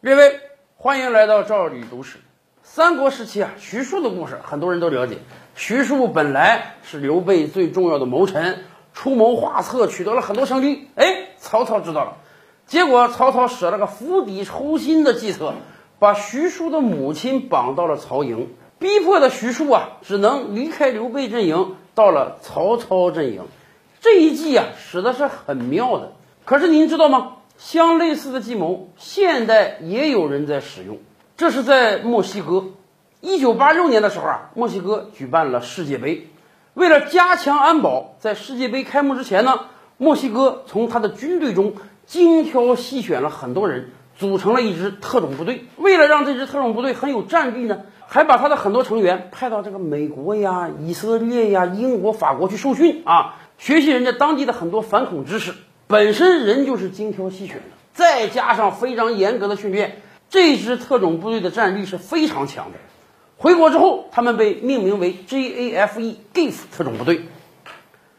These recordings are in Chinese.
列位，欢迎来到赵李读史。三国时期啊，徐庶的故事很多人都了解。徐庶本来是刘备最重要的谋臣，出谋划策，取得了很多胜利。哎，曹操知道了，结果曹操使了个釜底抽薪的计策，把徐庶的母亲绑到了曹营，逼迫的徐庶啊，只能离开刘备阵营，到了曹操阵营。这一计啊，使的是很妙的。可是您知道吗？相类似的计谋，现代也有人在使用。这是在墨西哥，一九八六年的时候啊，墨西哥举办了世界杯。为了加强安保，在世界杯开幕之前呢，墨西哥从他的军队中精挑细选了很多人，组成了一支特种部队。为了让这支特种部队很有战力呢，还把他的很多成员派到这个美国呀、以色列呀、英国、法国去受训啊，学习人家当地的很多反恐知识。本身人就是精挑细选的，再加上非常严格的训练，这支特种部队的战力是非常强的。回国之后，他们被命名为 JAFE-GIF 特种部队。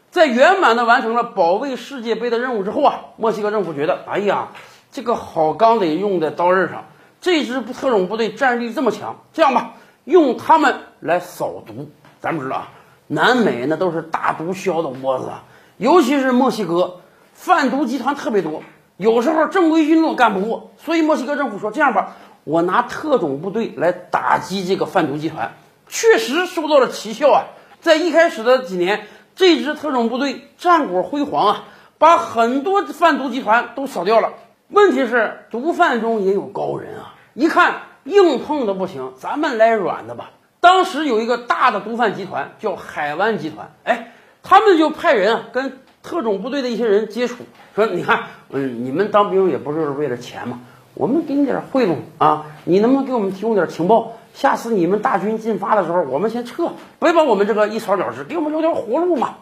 在圆满的完成了保卫世界杯的任务之后啊，墨西哥政府觉得，哎呀，这个好钢得用在刀刃上。这支特种部队战力这么强，这样吧，用他们来扫毒。咱们知道啊，南美那都是大毒枭的窝子，尤其是墨西哥。贩毒集团特别多，有时候正规军都干不过，所以墨西哥政府说：“这样吧，我拿特种部队来打击这个贩毒集团。”确实收到了奇效啊！在一开始的几年，这支特种部队战果辉煌啊，把很多贩毒集团都扫掉了。问题是，毒贩中也有高人啊，一看硬碰的不行，咱们来软的吧。当时有一个大的毒贩集团叫海湾集团，哎，他们就派人啊跟。特种部队的一些人接触说：“你看，嗯，你们当兵也不是为了钱嘛，我们给你点贿赂啊，你能不能给我们提供点情报？下次你们大军进发的时候，我们先撤，别把我们这个一扫了之，给我们留条活路嘛。”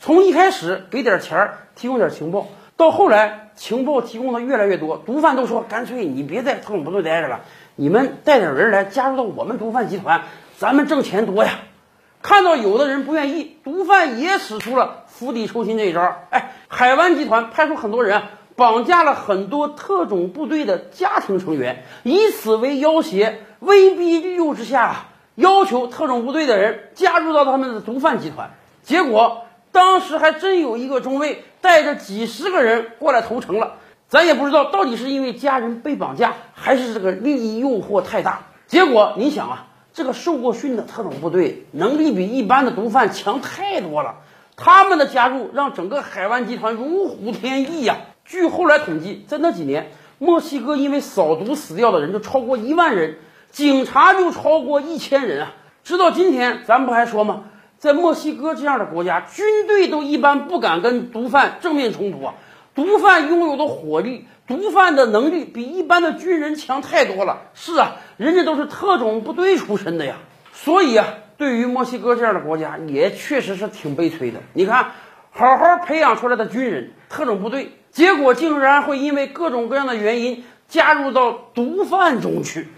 从一开始给点钱儿，提供点情报，到后来情报提供的越来越多，毒贩都说：“干脆你别在特种部队待着了，你们带点人来加入到我们毒贩集团，咱们挣钱多呀。”看到有的人不愿意，毒贩也使出了釜底抽薪这一招。哎，海湾集团派出很多人绑架了很多特种部队的家庭成员，以此为要挟，威逼利诱之下，要求特种部队的人加入到他们的毒贩集团。结果当时还真有一个中尉带着几十个人过来投诚了。咱也不知道到底是因为家人被绑架，还是这个利益诱惑太大。结果你想啊。这个受过训的特种部队能力比一般的毒贩强太多了，他们的加入让整个海湾集团如虎添翼呀。据后来统计，在那几年，墨西哥因为扫毒死掉的人就超过一万人，警察就超过一千人啊。直到今天，咱们不还说吗？在墨西哥这样的国家，军队都一般不敢跟毒贩正面冲突啊。毒贩拥有的火力，毒贩的能力比一般的军人强太多了。是啊，人家都是特种部队出身的呀。所以啊，对于墨西哥这样的国家，也确实是挺悲催的。你看，好好培养出来的军人，特种部队，结果竟然会因为各种各样的原因加入到毒贩中去。